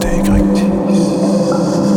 Det er ikke rigtigt.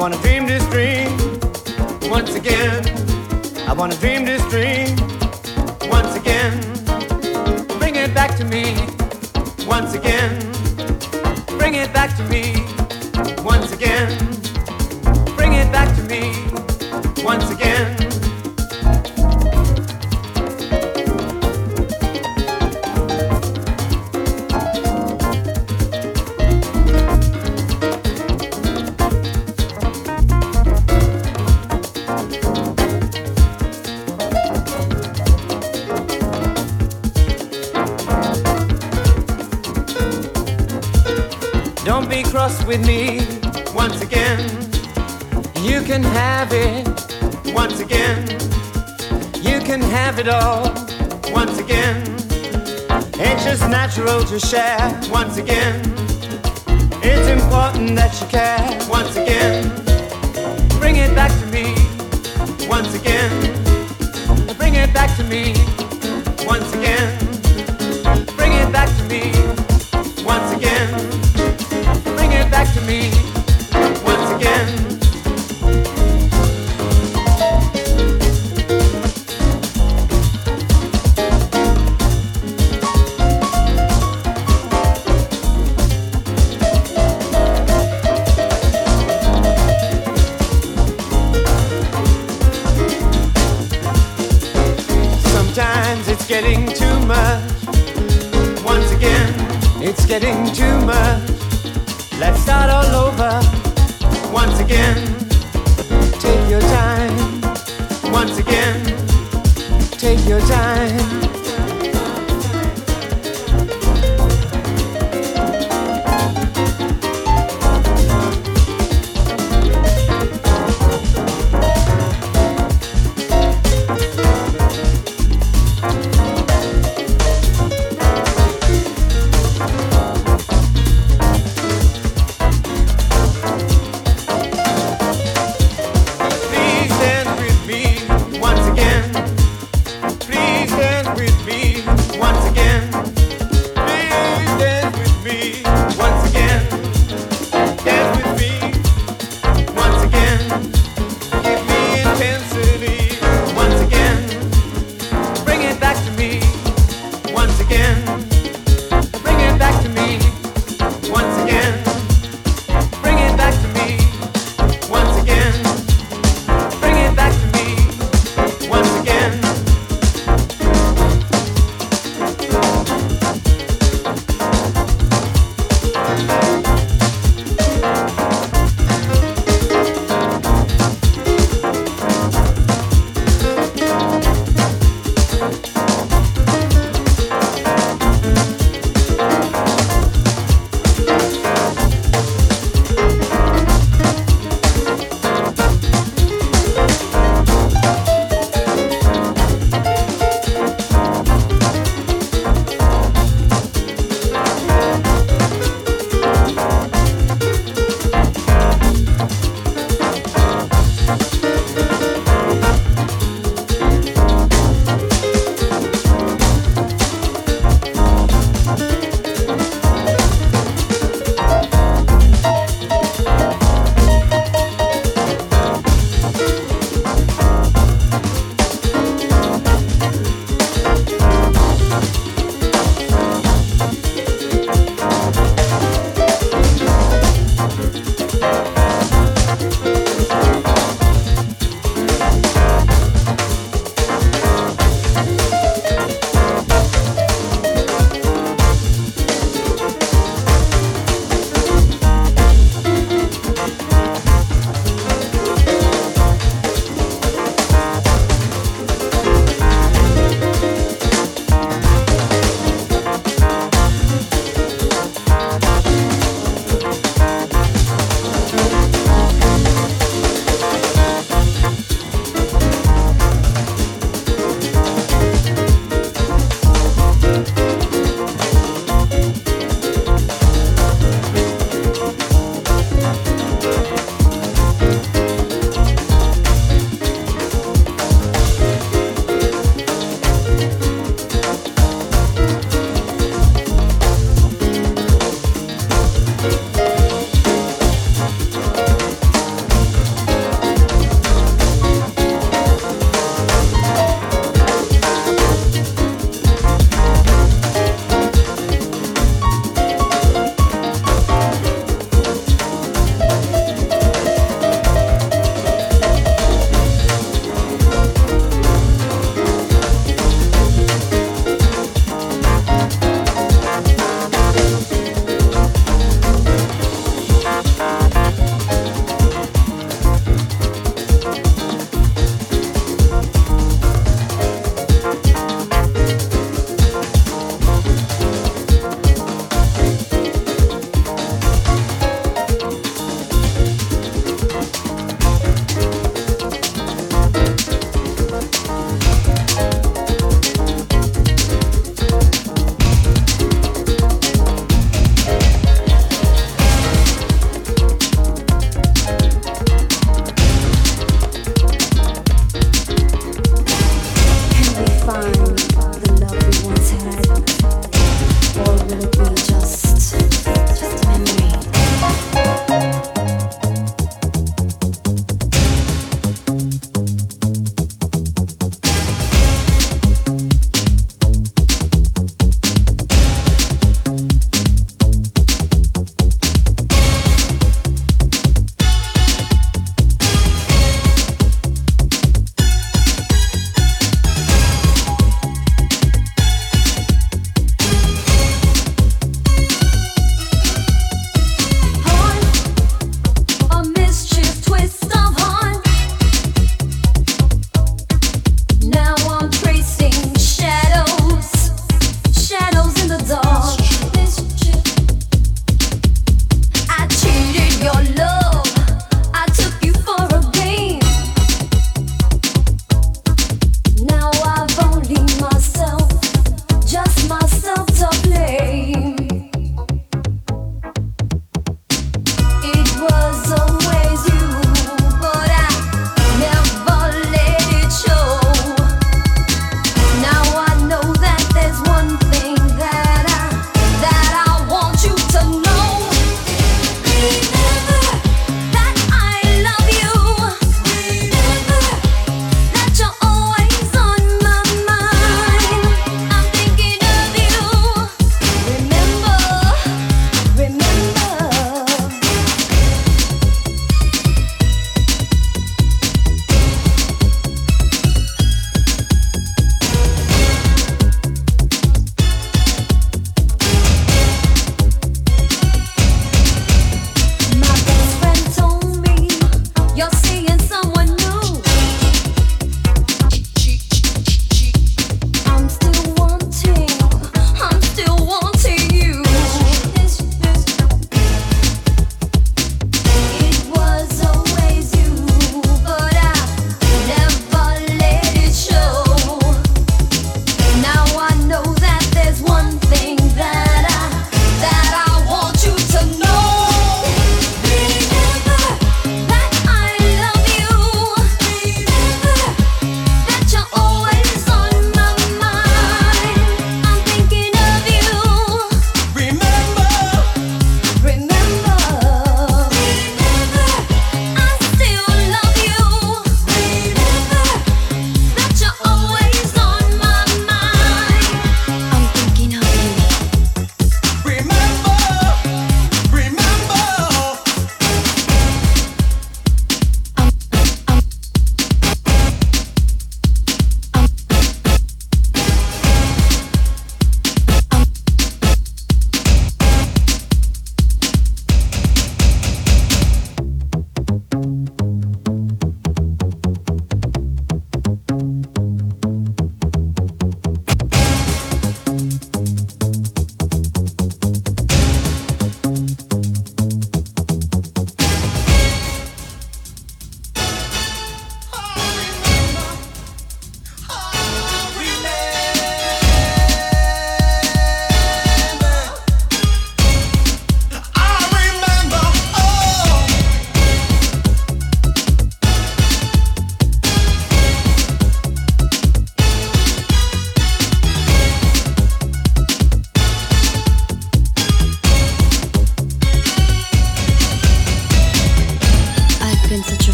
wanna dream this dream once again. I wanna dream this dream once again. Bring it back to me once again. Bring it back to me once again. house with me once again. You can have it once again. You can have it all once again. It's just natural to share once again. It's important that you care once again. Bring it back to me once again. Bring it back to me. to me once again.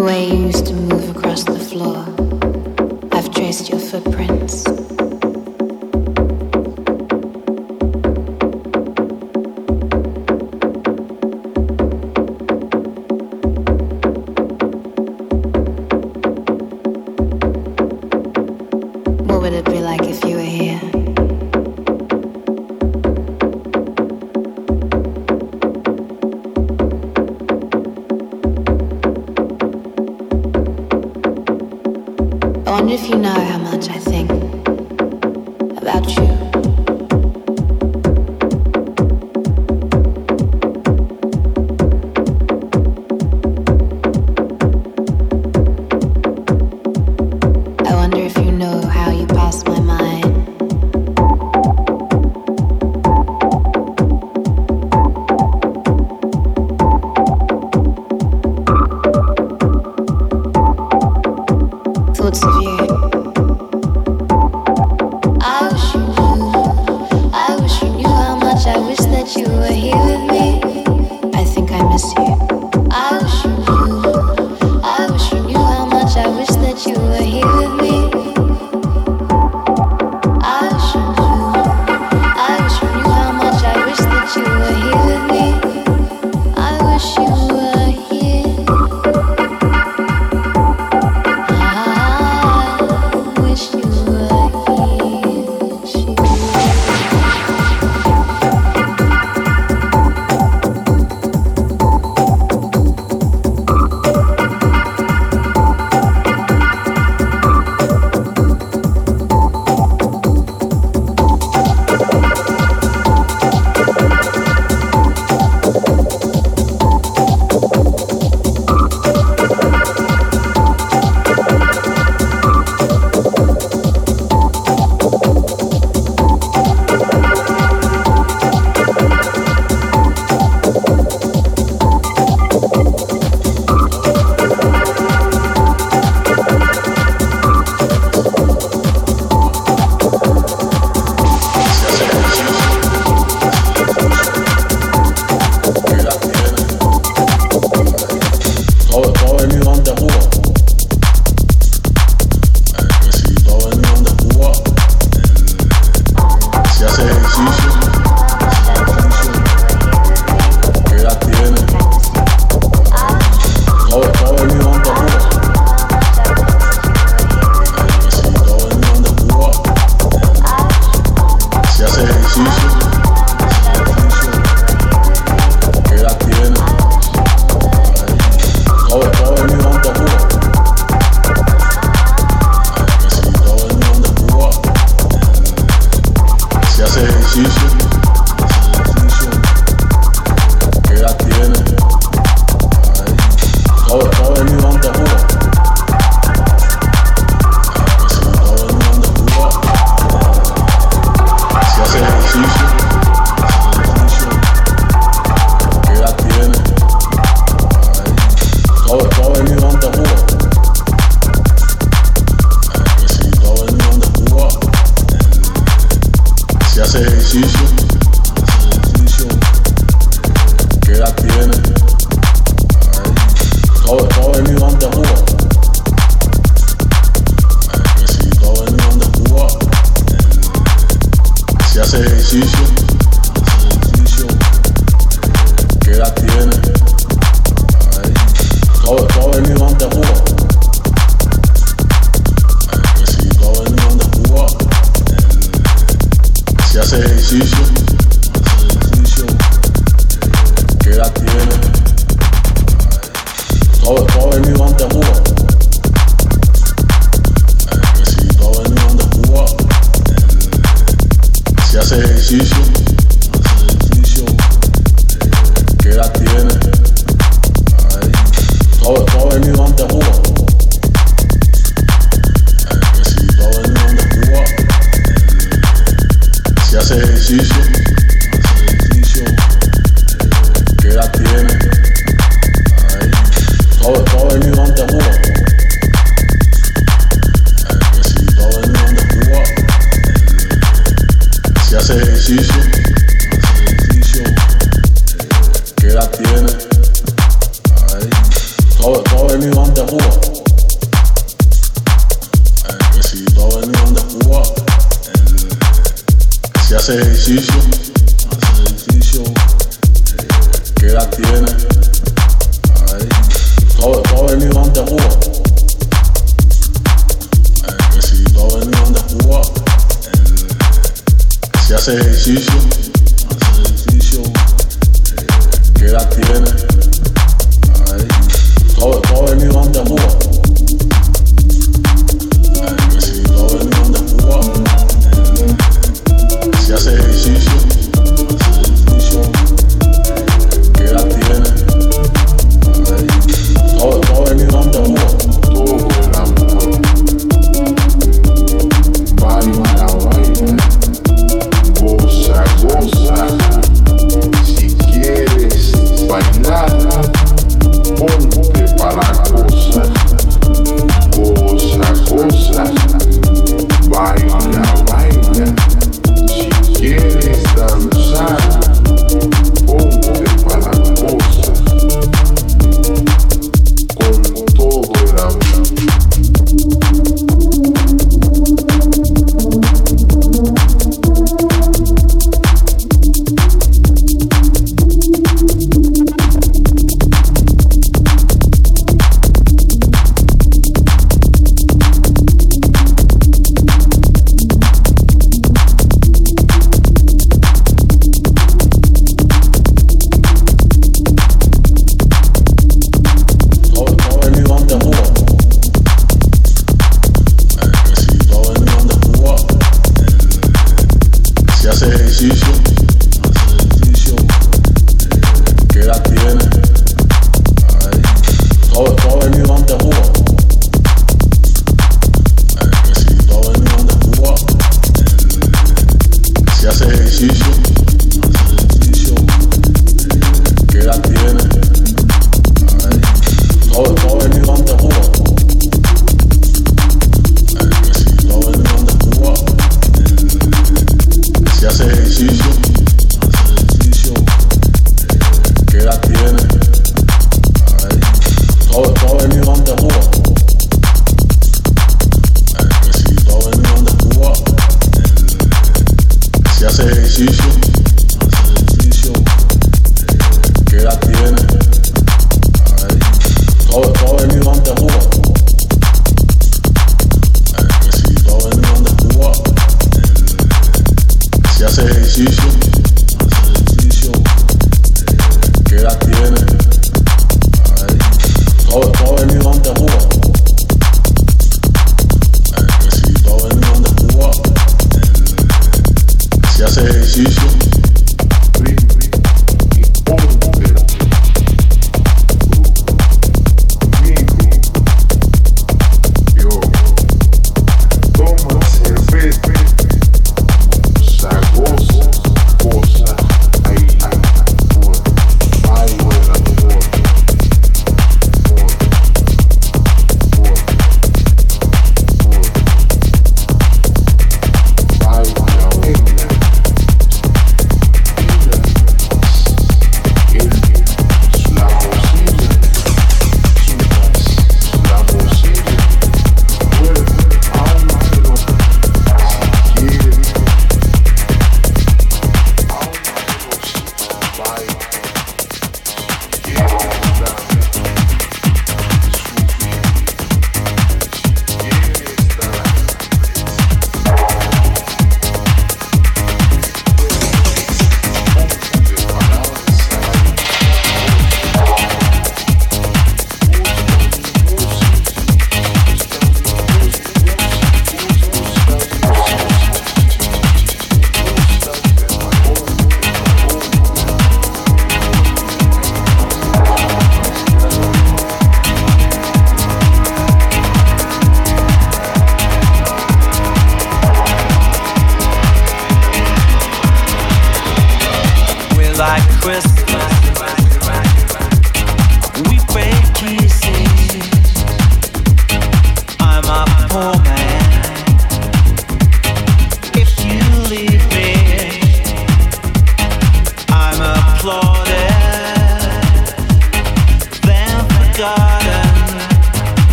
The way you used to move across the floor, I've traced your footprints. Ahí.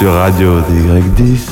Sur Radio DY10.